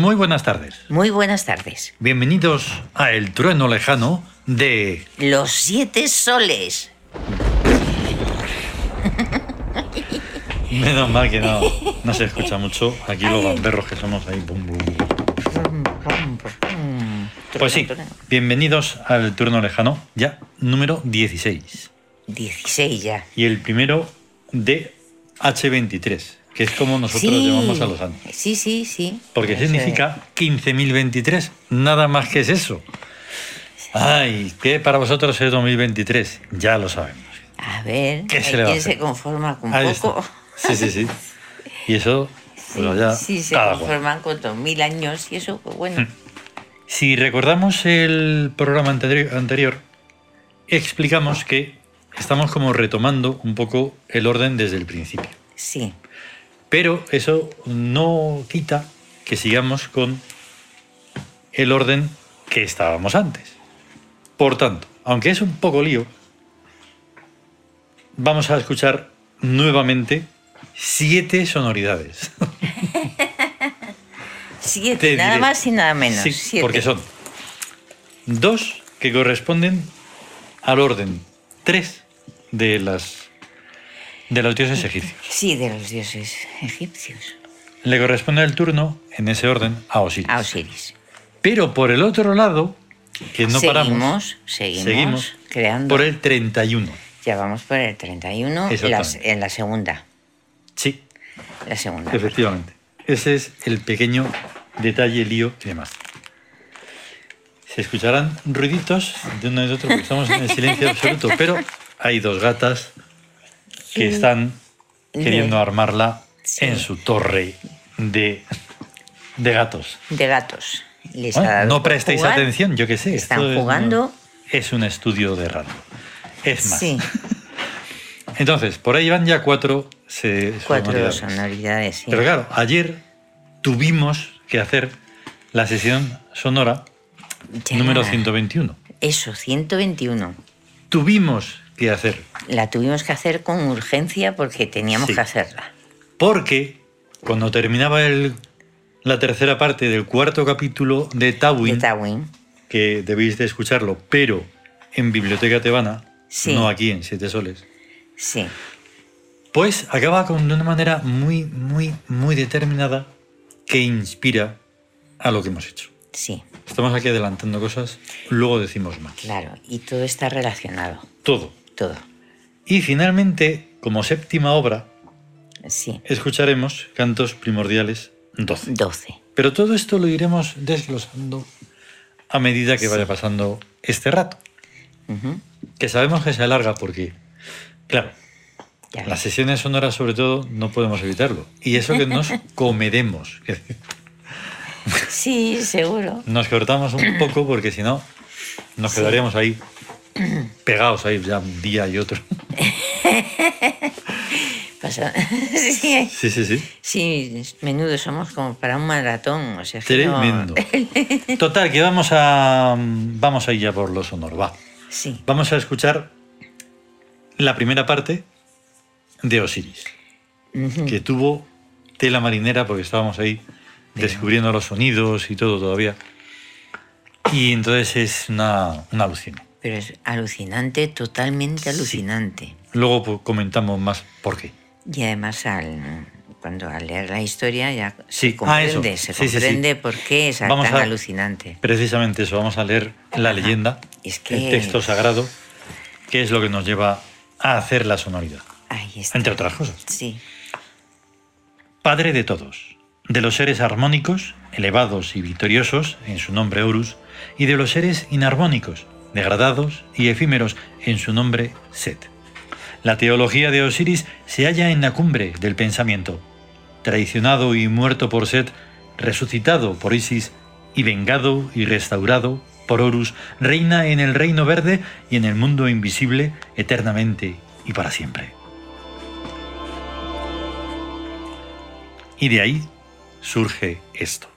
Muy buenas tardes. Muy buenas tardes. Bienvenidos a El Trueno Lejano de... Los siete soles. Menos mal que no, no se escucha mucho. Aquí los gamberros que somos ahí. bum, bum. Pues sí, bienvenidos al Turno Lejano, ya número 16. 16 ya. Y el primero de H23, que es como nosotros sí. llamamos a los años. Sí, sí, sí. Porque Eso significa 15.023, nada más que es eso. Ay, ¿qué para vosotros es 2023? Ya lo sabemos. A ver, ¿Qué se le va a hacer? se conforma con Ahí poco. está. Sí, sí, sí. Y eso, pues ya, sí, se cada cual. conforman con dos mil años y eso, pues bueno. Si recordamos el programa anteri- anterior, explicamos que estamos como retomando un poco el orden desde el principio. Sí, Pero eso no quita que sigamos con el orden que estábamos antes. Por tanto, aunque es un poco lío, vamos a escuchar nuevamente siete sonoridades. siete, Te nada más y nada menos. Sí, siete. porque son dos que corresponden al orden tres de las de los dioses egipcios. Sí, de los dioses egipcios. Le corresponde el turno en ese orden a Osiris. A Osiris. Pero por el otro lado, que no seguimos, paramos, seguimos, seguimos creando. por el 31. Ya vamos por el 31, Exactamente. las- en la segunda. Sí, La segunda. efectivamente. Ese es el pequeño detalle, lío y demás. Se escucharán ruiditos de uno y de otro porque estamos en el silencio absoluto, pero hay dos gatas que están queriendo armarla Sí. en su torre de, de gatos. De gatos. Les Bueno, ha dado no prestéis jugar. atención, yo qué sé. Están esto jugando. Es un estudio de radio. Es más. Sí, Entonces, por ahí van ya cuatro, se- cuatro sonoridades. sonoridades. sí. Pero claro, ayer tuvimos que hacer la sesión sonora Ya. número 121. Eso, 121. Tuvimos que hacer, La tuvimos que hacer con urgencia porque teníamos Sí. que hacerla. porque cuando terminaba el- la tercera parte del cuarto capítulo de De Tawin, Tawin. que debéis de escucharlo, pero en Biblioteca Tebana, Sí. no aquí en Siete Soles, Sí, Pues acaba con de una manera muy, muy, muy determinada que inspira a lo que hemos hecho. sí, Estamos aquí adelantando cosas, luego decimos más. claro. Y todo está relacionado. Todo. Todo. Y finalmente, como séptima obra, Sí, escucharemos Cantos Primordiales 12. 12. Pero todo esto lo iremos desglosando a medida que vaya pasando este rato. Que sabemos que se alarga porque, claro, Ya las sesiones sonoras sobre todo no podemos evitarlo. Y eso que nos comeremos. Sí, seguro. Nos cortamos un poco porque si no, nos quedaríamos ahí pegados ahí ya un día y otro. Pasa- sí, Sí, sí, sí. sí, menudo somos como para un maratón. O sea, que no- Tremendo. Total, que vamos a vamos a ir ya por lo sonoro. Va. Sí, Vamos a escuchar la primera parte de Osiris, que tuvo tela marinera porque estábamos ahí descubriendo los sonidos y todo todavía. Y entonces es una, una alucina. Pero es alucinante, totalmente Sí. alucinante. Luego pues, comentamos más por qué. Y además al, cuando al leer la historia ya Sí, se ah, comprende, se sí. comprende por qué es Vamos tan a- alucinante. Precisamente eso, vamos a leer la leyenda, Es que- el texto sagrado, que es lo que nos lleva a hacer la sonoridad, Ahí está. entre otras cosas. Sí, Padre de todos, de los seres armónicos, elevados y victoriosos, en su nombre Horus, y de los seres inarmónicos, degradados y efímeros, en su nombre Set. La teología de Osiris se halla en la cumbre del pensamiento. Traicionado y muerto por Set, resucitado por Isis y vengado y restaurado por Horus, reina en el reino verde y en el mundo invisible eternamente y para siempre. Y de ahí surge esto.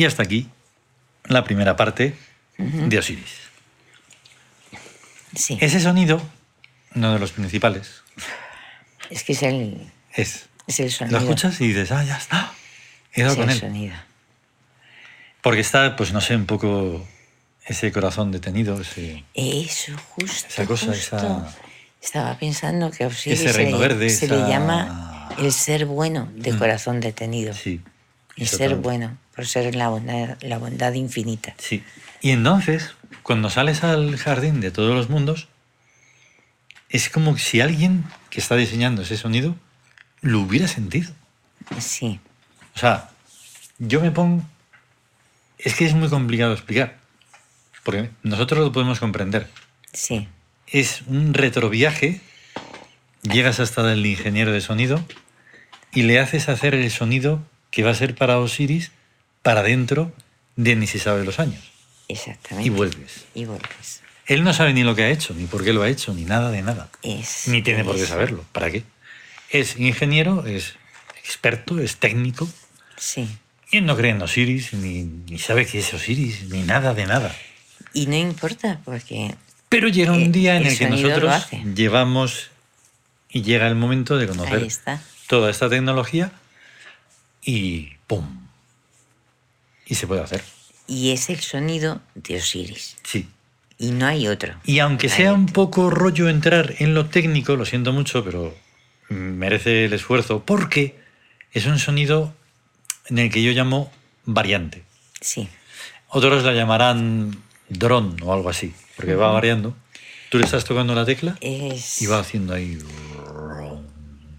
Y hasta aquí la primera parte de Osiris. Sí. Ese sonido, uno de los principales, Es que es el, es. es el sonido. Lo escuchas y dices, ah, ya está. He dado es con el él. sonido. Porque está, pues no sé, un poco ese corazón detenido, ese, Eso, justo. esa cosa, justo. esa. Estaba pensando que a Osiris Ese se, reino le, verde, se le esa- llama el ser bueno de Mm. corazón detenido. Sí. el ser bueno, por ser la bondad, la bondad infinita. Sí. Y entonces, cuando sales al jardín de todos los mundos, es como si alguien que está diseñando ese sonido lo hubiera sentido. Sí, O sea, yo me pongo... Es que es muy complicado explicar, porque nosotros lo podemos comprender. sí, Es un retroviaje, llegas hasta el ingeniero de sonido y le haces hacer el sonido que va a ser para Osiris para dentro de ni se sabe los años. exactamente. Y vuelves. Y vuelves. Él no sabe ni lo que ha hecho, ni por qué lo ha hecho, ni nada de nada. Es, Ni tiene por qué saberlo. ¿Para qué? Es ingeniero, es experto, es técnico, Sí. y él no cree en Osiris, ni, ni sabe qué es Osiris, ni nada de nada. Y no importa, porque Pero llega Eh, un día en el el que nosotros llevamos y llega el momento de conocer toda esta tecnología y ¡pum! Y se puede hacer. Y es el sonido de Osiris. Sí. Y no hay otro. Y aunque sea un poco rollo entrar en lo técnico, lo siento mucho, pero merece el esfuerzo porque es un sonido en el que yo llamo variante. Sí, Otros la llamarán dron o algo así, porque va variando. Tú le estás tocando la tecla es... y va haciendo ahí.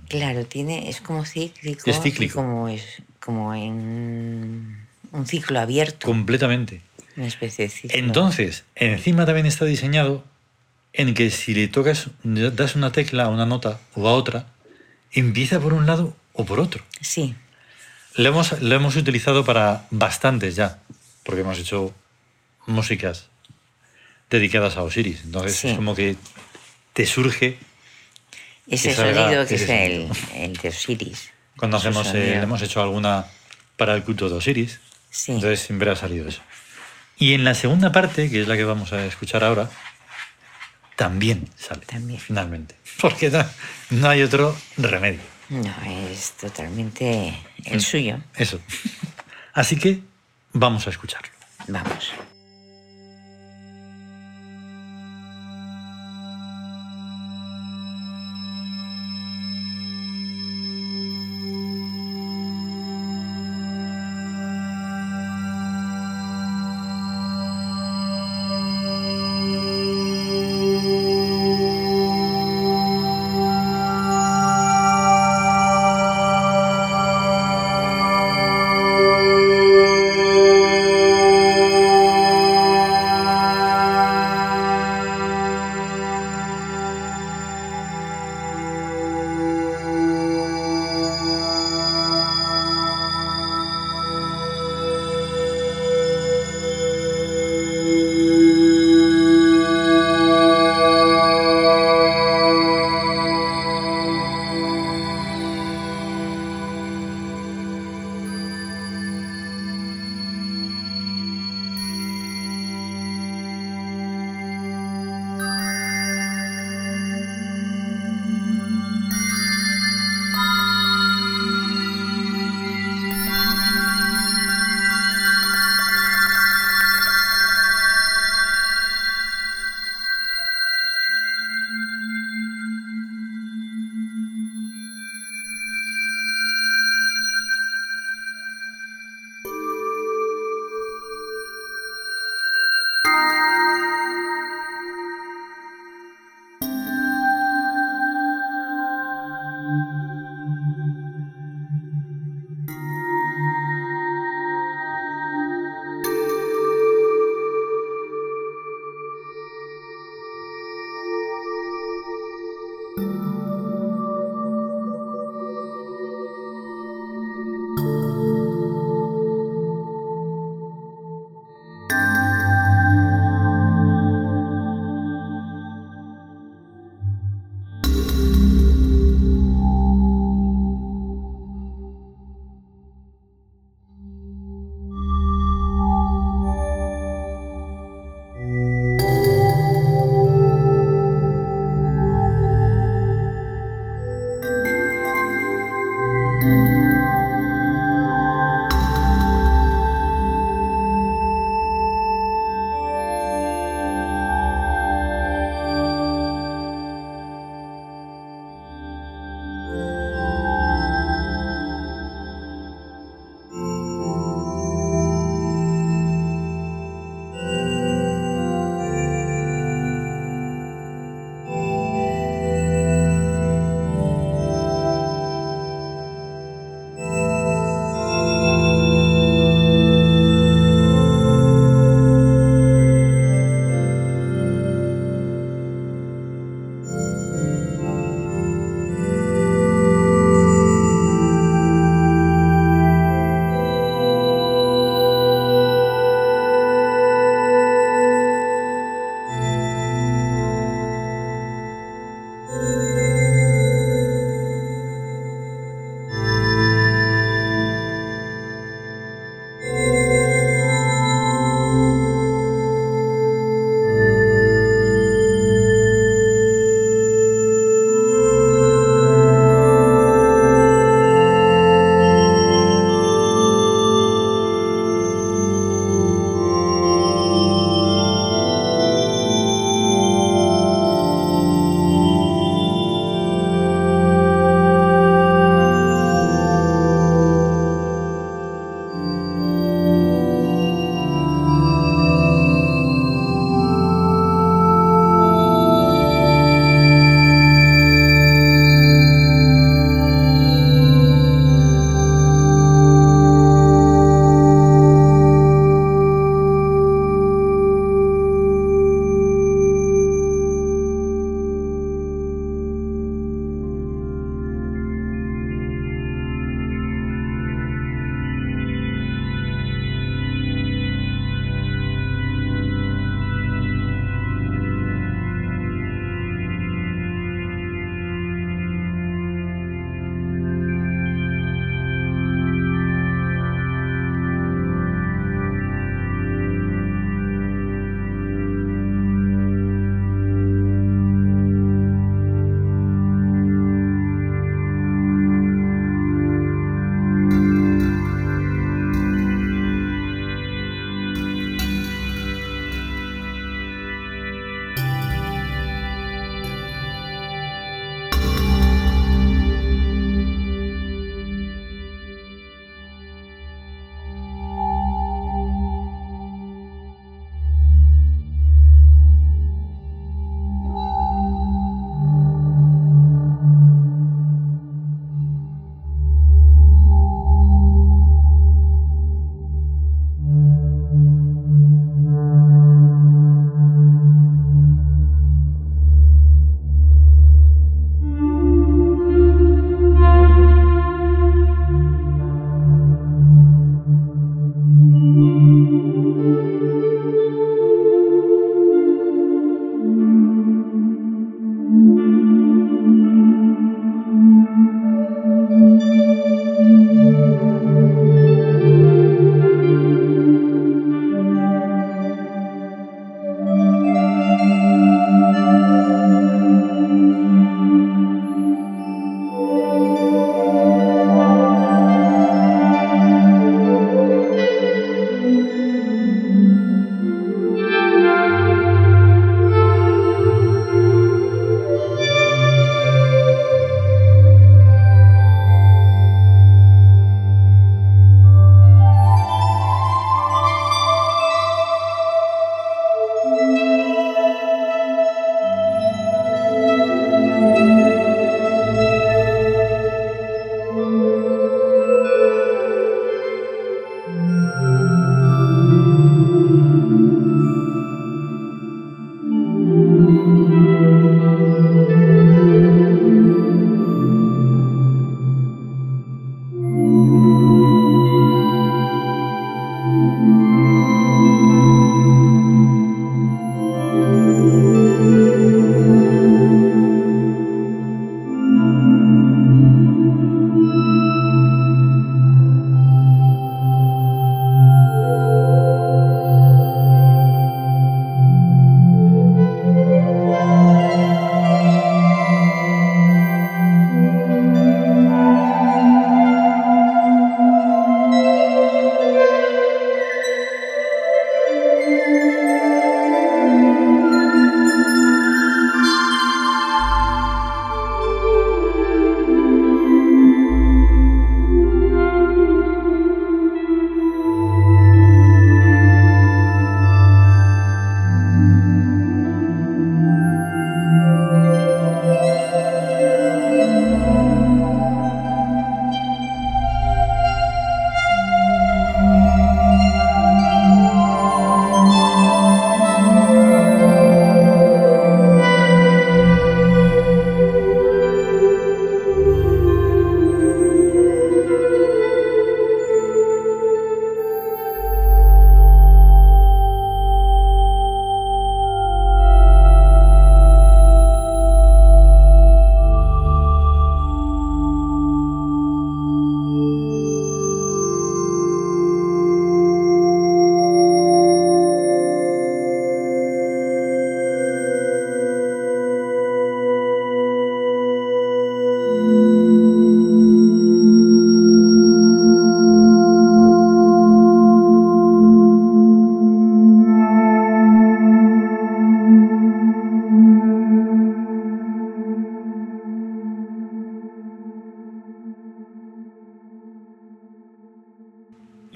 Claro, tiene, es como cíclico. Es cíclico. Como, es, como en un ciclo abierto. completamente. Una especie de ciclo. Entonces, encima también está diseñado en que si le tocas, das una tecla a una nota o a otra, empieza por un lado o por otro. Sí, Lo hemos, lo hemos utilizado para bastantes ya, porque hemos hecho músicas dedicadas a Osiris. Entonces Sí. es como que te surge ese que sonido que es el, el de Osiris. cuando hacemos, eh, hemos hecho alguna para el culto de Osiris. Sí, Entonces siempre ha salido eso. Y en la segunda parte, que es la que vamos a escuchar ahora, también sale. También. Finalmente. Porque no, no hay otro remedio. no, es totalmente el Mm. suyo. Eso. Así que vamos a escucharlo. Vamos.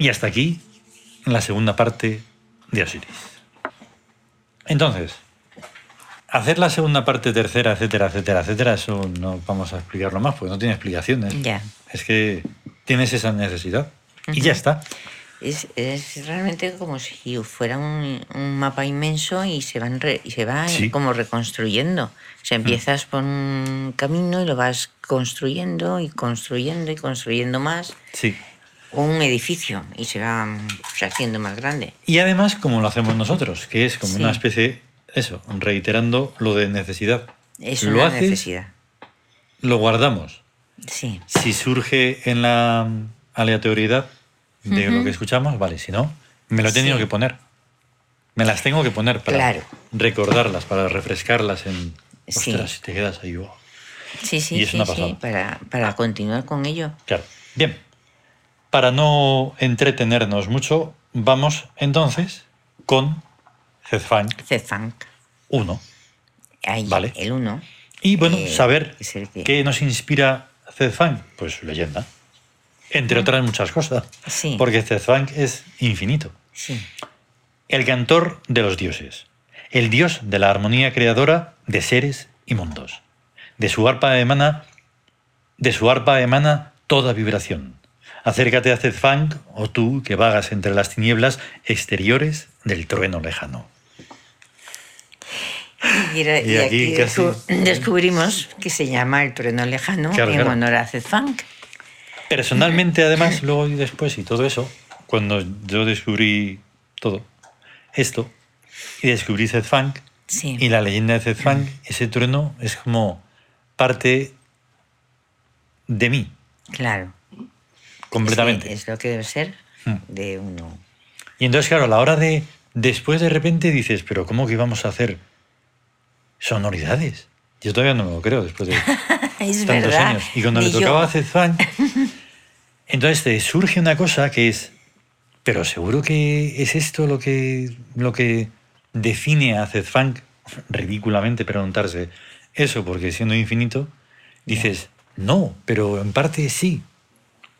Y hasta aquí la segunda parte de Osiris. Entonces, hacer la segunda parte, tercera, etcétera, etcétera, etcétera, eso no vamos a explicarlo más, porque no tiene explicaciones. Ya. Es que tienes esa necesidad. Y ya está. Es, es realmente como si fuera un, un mapa inmenso y se, van re- y se va Sí. como reconstruyendo. O sea, empiezas por un camino y lo vas construyendo y construyendo y construyendo más. Sí. Un edificio y se va mm, pues, haciendo más grande. Y además, como lo hacemos nosotros, que es como Sí. una especie, eso, reiterando lo de necesidad. Es lo una haces, necesidad. lo guardamos. Sí, Si surge en la aleatoriedad de lo que escuchamos, vale, si no, me lo he tenido Sí. que poner. Me las tengo que poner para Claro. recordarlas, para refrescarlas en... Sí. Ostras, si te quedas ahí, oh. sí, sí, Y es sí, una sí, pasada. para, para continuar con ello. Claro. Bien. Para no entretenernos mucho, vamos entonces con Zedfang Zefang, 1. ahí, Vale. el uno. Y bueno, Eh, saber que- qué nos inspira Zedfang, pues su leyenda. Entre otras muchas cosas. Sí. Porque Zedfang es infinito. Sí, El cantor de los dioses. El dios de la armonía creadora de seres y mundos. De su arpa emana, de su arpa emana toda vibración. Acércate a Zedfang, o tú que vagas entre las tinieblas exteriores del trueno lejano. Y, era- Y y aquí aquí casi- descu- descubrimos que se llama el trueno lejano Claro, en claro. honor a Zefang. Personalmente, además, luego y después y todo eso, cuando yo descubrí todo esto y descubrí Zedfang Sí. y la leyenda de Zedfang, ese trueno es como parte de mí, Claro. Completamente. Es lo que debe ser Hmm. de uno. Y entonces, claro, a la hora de después de repente dices, pero ¿cómo que íbamos a hacer sonoridades? Yo todavía no me lo creo después de es tantos verdad. años. Y cuando yo. tocaba a Zedfang, entonces te surge una cosa que es, pero seguro que es esto lo que, lo que define a Zedfang, ridículamente preguntarse eso, porque siendo infinito, dices, no, pero en parte sí,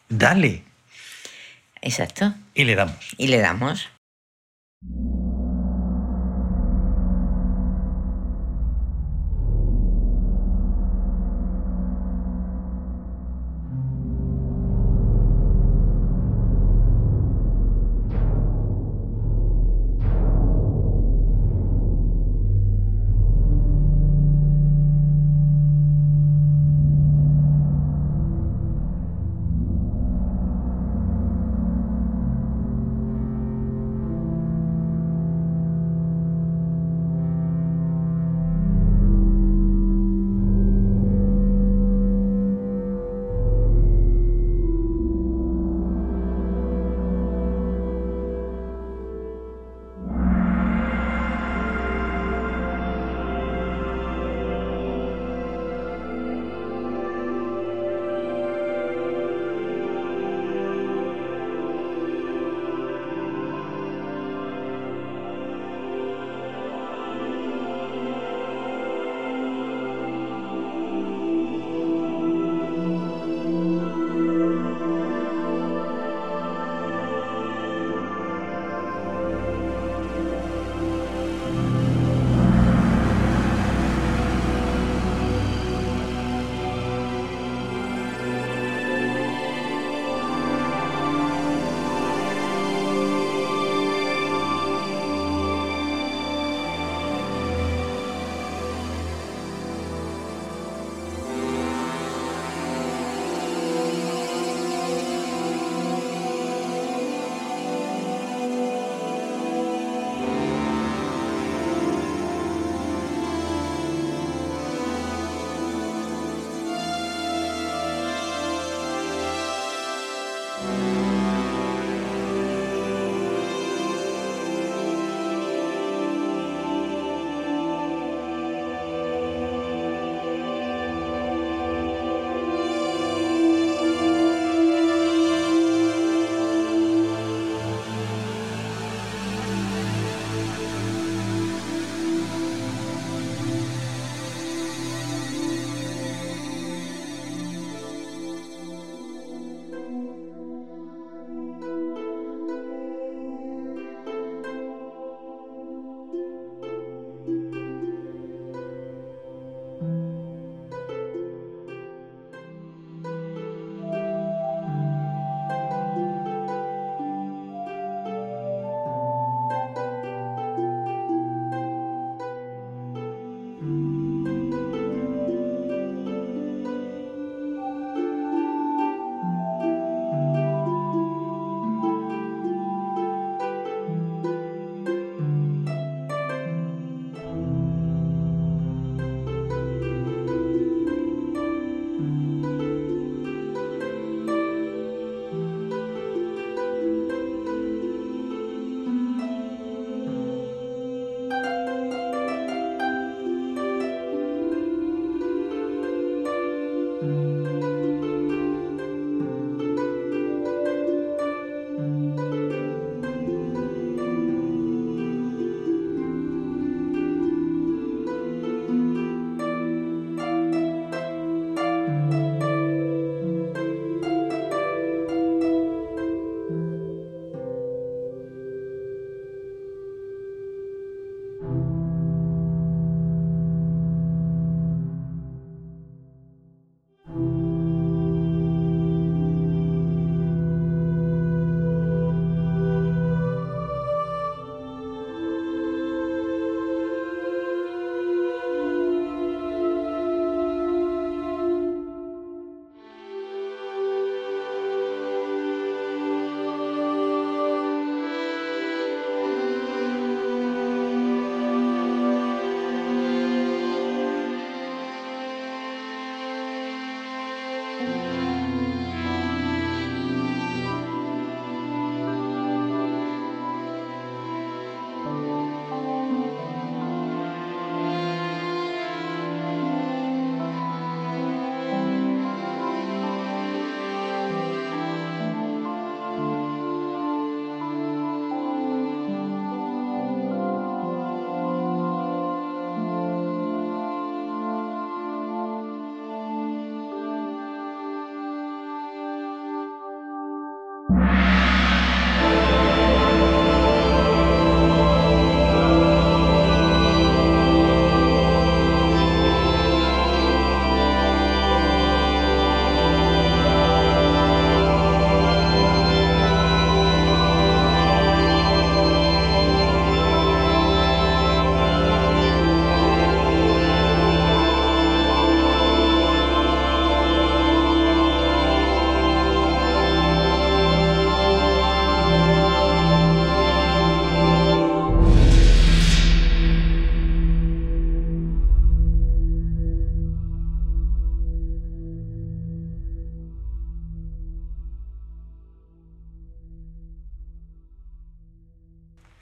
dale, Exacto. y le damos. Y le damos.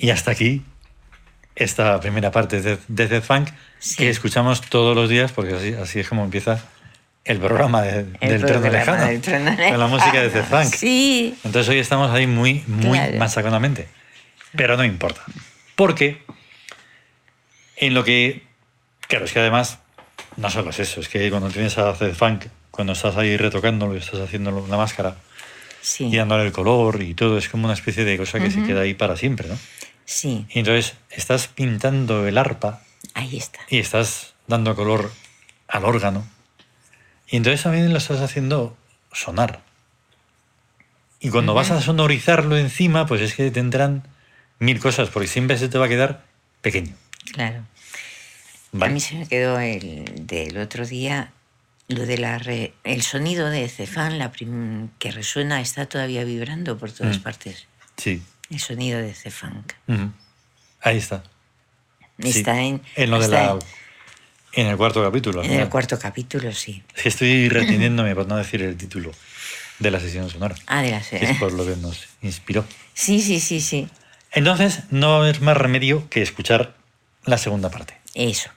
Y hasta aquí esta primera parte de, de Zed Funk Sí. que escuchamos todos los días porque así, así es como empieza el programa de- El del trono programa lejano. del Con la música de lejano. Funk. Sí. Entonces hoy estamos ahí muy, muy Claro. machaconamente. Pero no importa. Porque en lo que. Claro, es que además no solo es eso, es que cuando tienes a Zed Funk, cuando estás ahí retocándolo y estás haciendo la máscara Sí. y dándole el color y todo, es como una especie de cosa que se queda ahí para siempre, ¿no? Sí. Y entonces estás pintando el arpa Ahí está. y estás dando color al órgano. Y entonces también lo estás haciendo sonar. Y cuando vas a sonorizarlo encima, pues es que tendrán mil cosas, porque siempre se te va a quedar pequeño. Claro. ¿vale? A mí se me quedó el del otro día lo de la re- el sonido de Cefán, la prim- que resuena, está todavía vibrando por todas Mm. partes. Sí. El sonido de Cefán. Ujú. Ahí está. Sí. Está en, En lo de está la. en- En el cuarto capítulo. en ¿no? el cuarto capítulo, sí. Es que estoy reteniéndome por no decir el título de la sesión sonora. Ah, de la que es por lo que nos inspiró. Sí, sí, sí, sí. Entonces, no va a haber más remedio que escuchar la segunda parte. Eso.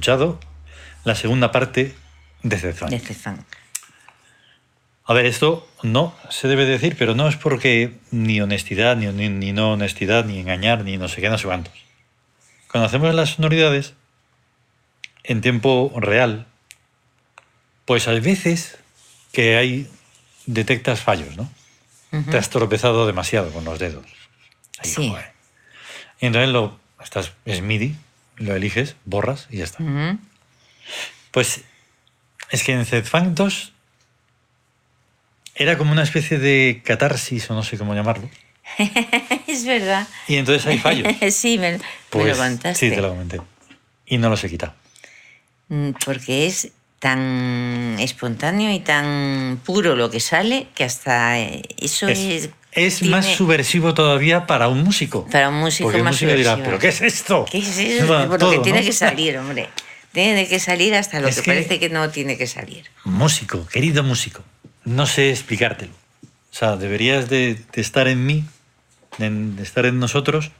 Escuchado la segunda parte de Zedfang. De Cefán. A ver, esto no se debe decir, pero no es porque ni honestidad, ni, ni- ni no honestidad, ni engañar, ni no sé qué, no sé cuántos. Cuando hacemos las sonoridades en tiempo real, pues hay veces que hay detectas fallos, ¿no? Ujú. Te has tropezado demasiado con los dedos. Ahí, Sí. joder. Y entonces lo estás es MIDI, lo eliges, borras y ya está. Pues es que en Zedfang 2 era como una especie de catarsis o no sé cómo llamarlo. Es verdad. Y entonces hay fallos. sí, me, me Pues, lo contaste. Sí, te lo comenté. Y no los he quitado. Mm, Porque es tan espontáneo y tan puro lo que sale que hasta eh, eso es. Es, es más subversivo todavía para un músico. Para un músico Porque el más músico dirá, subversivo. ¿pero qué es esto? ¿Qué es eso? Bueno, todo, que tiene ¿no? que salir, hombre. Tiene que salir hasta lo Es que, que- parece que no tiene que salir. Músico, querido músico. No sé explicártelo. O sea, deberías de, de estar en mí, de, de estar en nosotros,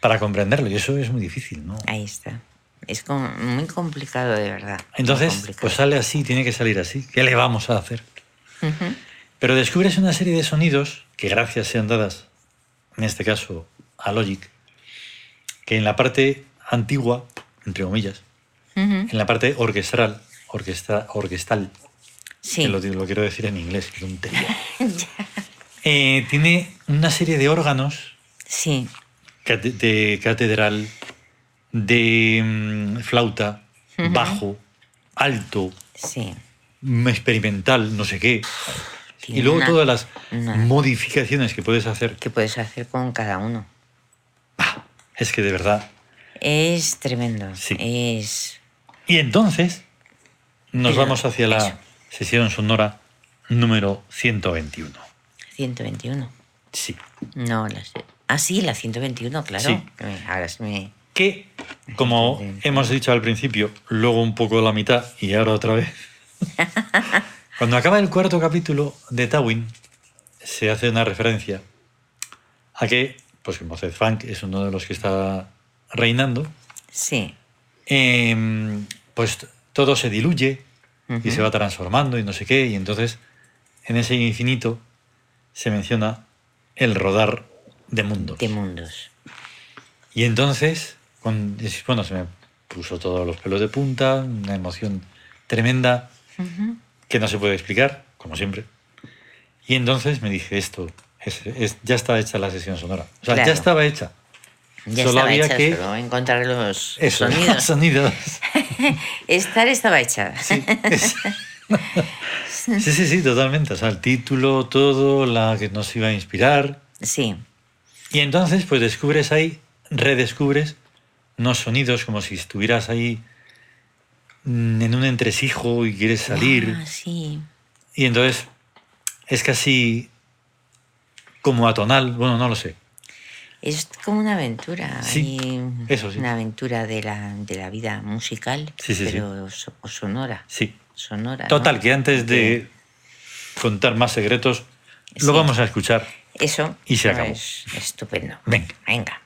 para comprenderlo. Y eso es muy difícil, ¿no? Ahí está. Es como muy complicado, de verdad. Entonces, pues sale así, tiene que salir así. ¿Qué le vamos a hacer? Ujú. Pero descubres una serie de sonidos que gracias sean dadas, en este caso, a Logic, que en la parte antigua, entre comillas, en la parte orquestral, orquesta, orquestal, Sí. que lo, lo quiero decir en inglés, que tontería, eh, tiene una serie de órganos Sí. de catedral, de mm, flauta, bajo, alto, Sí. experimental, no sé qué. Y luego una- todas las una- modificaciones que puedes hacer. ¿Qué puedes hacer con cada uno? Es que de verdad. Es tremendo. Sí. Es. Y entonces nos Pero vamos hacia la eso. sesión sonora número 121. 121. Sí. No, la sé. Ah, sí, la 121, claro. Sí. Me- Ahora me. Que, como 121. hemos dicho al principio, luego un poco la mitad y ahora otra vez. Cuando acaba el cuarto capítulo de Tawin, se hace una referencia a que, pues como Zed Funk es uno de los que está reinando, Sí. em, pues todo se diluye y se va transformando y no sé qué, y entonces en ese infinito se menciona el rodar de mundos. De mundos. Y entonces, con- bueno, se me puso todos los pelos de punta, una emoción tremenda Ujú. Que no se puede explicar, como siempre. Y entonces me dije, esto, es, es- ya está hecha la sesión sonora. O sea, Claro. ya estaba hecha. Ya Solo estaba había hecha, que- solo encontrar los Eso, sonidos. sonidos. Estar estaba hecha. Sí, es- sí, sí, sí, totalmente. O sea, el título, todo, la que nos iba a inspirar. Sí. Y entonces, pues descubres ahí, redescubres unos sonidos como si estuvieras ahí en un entresijo y quieres salir. Ah, sí. Y entonces es casi como atonal, bueno, no lo sé. Es como una aventura. Sí, eso sí. Una aventura de la, de la vida musical, Sí, sí, pero o sonora. Sí. Sonora. ¿no? Total, que antes de contar más secretos, lo vamos a escuchar. Eso Y se acabó. es estupendo. Venga. Venga.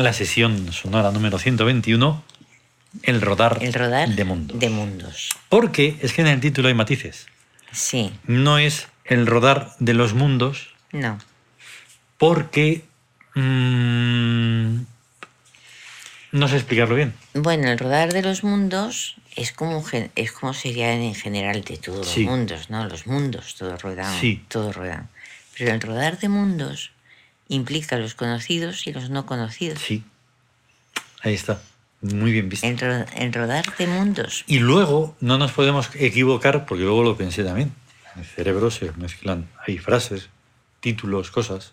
La sesión sonora número 121, el rodar, El rodar de mundos. de mundos. Porque es que en el título hay matices. Sí, No es el rodar de los mundos, no. porque... mm, no sé explicarlo bien. Bueno, el rodar de los mundos es como, gen- es como sería en general de todos Sí. los mundos, ¿no? Los mundos, todos ruedan, Sí. todos ruedan. Pero el rodar de mundos implica los conocidos y los no conocidos. Sí. Ahí está. Muy bien visto. El, ro- el rodar de mundos. Y luego no nos podemos equivocar, porque luego lo pensé también. En el cerebro se mezclan, hay frases, títulos, cosas,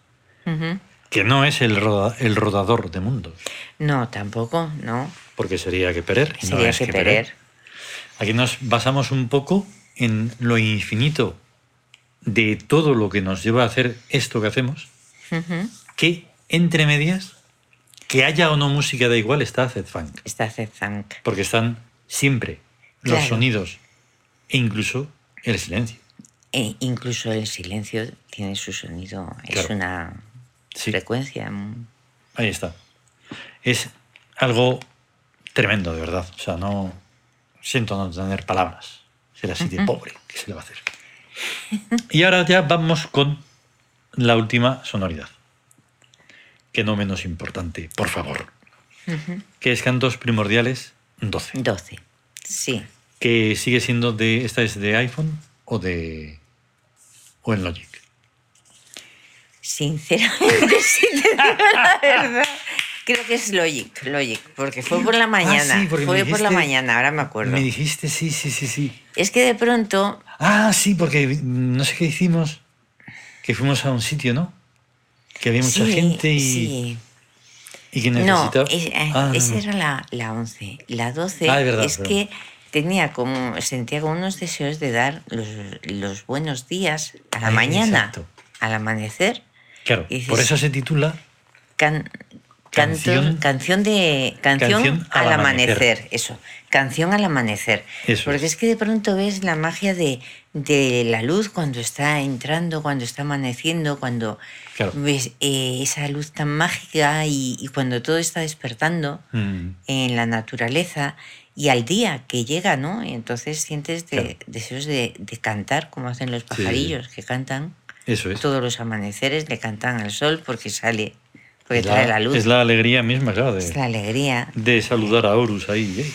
que no es el, roda- el rodador de mundos, No, tampoco, no. porque sería que no Sería es que perer. Aquí nos basamos un poco en lo infinito de todo lo que nos lleva a hacer esto que hacemos, Que entre medias, que haya o no música da igual, está Zed Funk, Está Zezank. porque están siempre los Claro. sonidos e incluso el silencio. E incluso el silencio tiene su sonido. Es una Sí. frecuencia. Ahí está. Es algo tremendo, de verdad. O sea, no siento no tener palabras. Ser así de pobre, ¿qué se le va a hacer? Y ahora ya vamos con la última sonoridad. Que no menos importante, por favor. Que es Cantos Primordiales 12. 12. Sí. Que sigue siendo de. ¿Esta es de iPhone o de. o en Logic? Sinceramente, sí te digo la verdad. Creo que es Logic, Logic, porque fue por la mañana. Ah, sí, porque me fue por la mañana, ahora me acuerdo. Me dijiste, sí, sí, sí, sí. Es que de pronto, Ah, sí, porque no sé qué hicimos, que fuimos a un sitio, ¿no? Que había mucha sí, gente y, sí. y que No, necesitaba... es- eh, Ah, no, esa no. era la, la 11. La 12 Ah, es verdad, es que tenía como, sentía como unos deseos de dar los, los buenos días a la Ay, mañana, exacto. al amanecer. Claro, dices- por eso se titula Can- Canción- canción de canción, Canción al, al amanecer. amanecer. eso canción al amanecer Eso porque es. es. que de pronto ves la magia de, de la luz cuando está entrando cuando está amaneciendo cuando Claro. ves eh, esa luz tan mágica y, y cuando todo está despertando mm, en la naturaleza y al día que llega no y entonces sientes de- Claro. deseos de, de cantar como hacen los pajarillos que cantan eso es. todos los amaneceres le cantan al sol porque sale porque Es trae la luz Es la alegría misma, claro, de, es la alegría. de saludar a Horus ahí. ¿eh?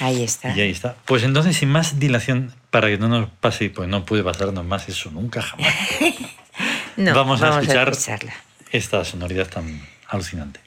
Ahí está. Y ahí está. Pues entonces, sin más dilación, para que no nos pase, pues no puede pasarnos más eso nunca, jamás. No, vamos a escuchar- escucharla. Esta sonoridad tan alucinante.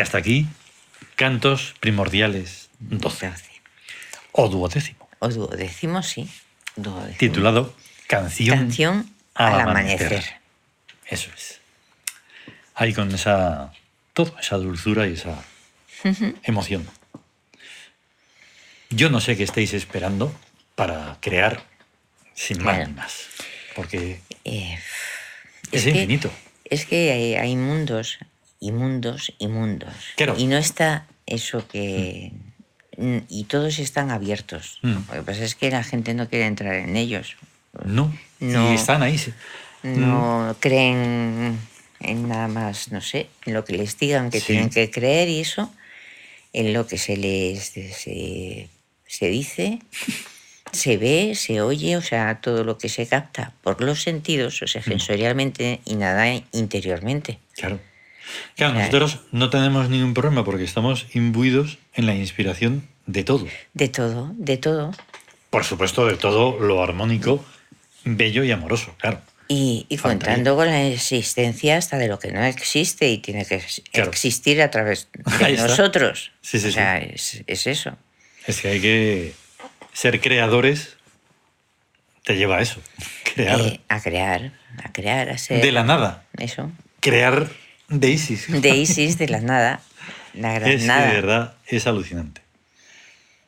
Y hasta aquí, cantos primordiales 12. Doce. O duodécimo, O duodécimo, sí. Duodécimo. titulado Canción, Canción al al amanecer. amanecer. Eso es. Ahí con esa. Todo, esa dulzura y esa emoción. Yo no sé qué estáis esperando para crear sin más Claro. ni más. Porque Eh, es, que- infinito. Es que hay, hay mundos y mundos y mundos. Claro. Y no está eso que... mm, Y todos están abiertos. Mm. Lo que pasa es que la gente no quiere entrar en ellos. No. No. Y están ahí. sí. No creen en nada más, no sé, en lo que les digan que Sí. tienen que creer y eso, en lo que se les se, se dice, se ve, se oye, o sea, todo lo que se capta por los sentidos, o Mm. sea, sensorialmente y nada interiormente. Claro. Claro, nosotros no tenemos ningún problema porque estamos imbuidos en la inspiración de todo. De todo, de todo. Por supuesto, de todo lo armónico, bello y amoroso, claro. Y, contando con la existencia hasta de lo que no existe y tiene que Claro. existir a través de nosotros. Sí, sí, o sí. sea, es, es eso. Es que hay que ser creadores, te lleva a eso. Crear Eh, a crear, a crear, a ser. de la nada. Eso. Crear de Isis. De Isis, de la nada. La gran es de verdad es alucinante.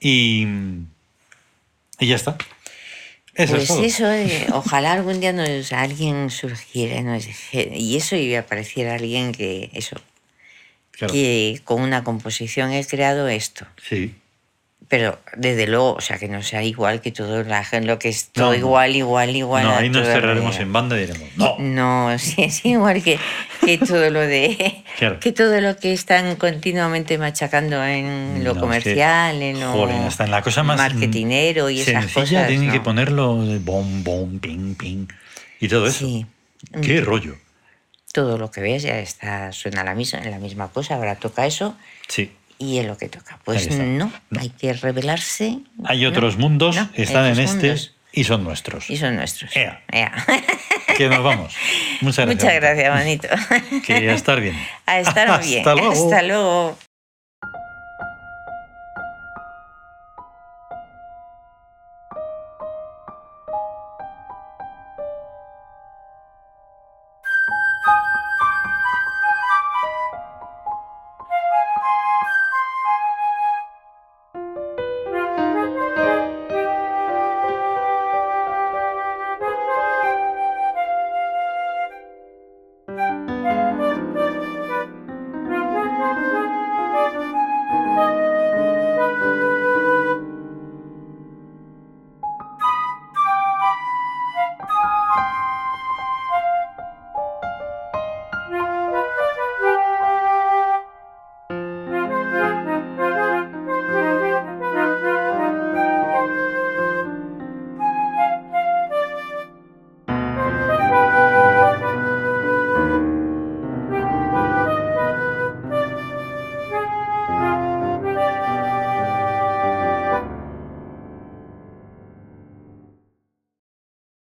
Y, y ya está. Eso pues es todo. eso, eh, ojalá algún día nos, alguien surgiera y nos dijera- y eso y apareciera alguien que, eso, Claro. que con una composición he creado esto. Sí. Pero desde luego, o sea, que no sea igual que todo la lo que es todo No, igual, igual, igual. no, a ahí nos cerraremos en banda y diremos, no. No, sí, es igual que, que todo lo de Claro. que todo lo que están continuamente machacando en No, lo es que, comercial, en lo joder, hasta en la cosa más marketinero y esas sencilla cosas. tienen que no. ponerlo de bom, bom, ping, ping y todo eso. Sí. Qué rollo. Todo lo que ves ya está suena la misma, la misma cosa, ahora toca eso Sí. Y es lo que toca. Pues no, No. hay que revelarse. Hay No, otros mundos, no, están en este mundos y son nuestros. Y son nuestros. Ea. Ea. Que nos vamos. Muchas gracias. Muchas gracias, manito. Que a estar bien. A estar bien. Hasta luego. Hasta luego.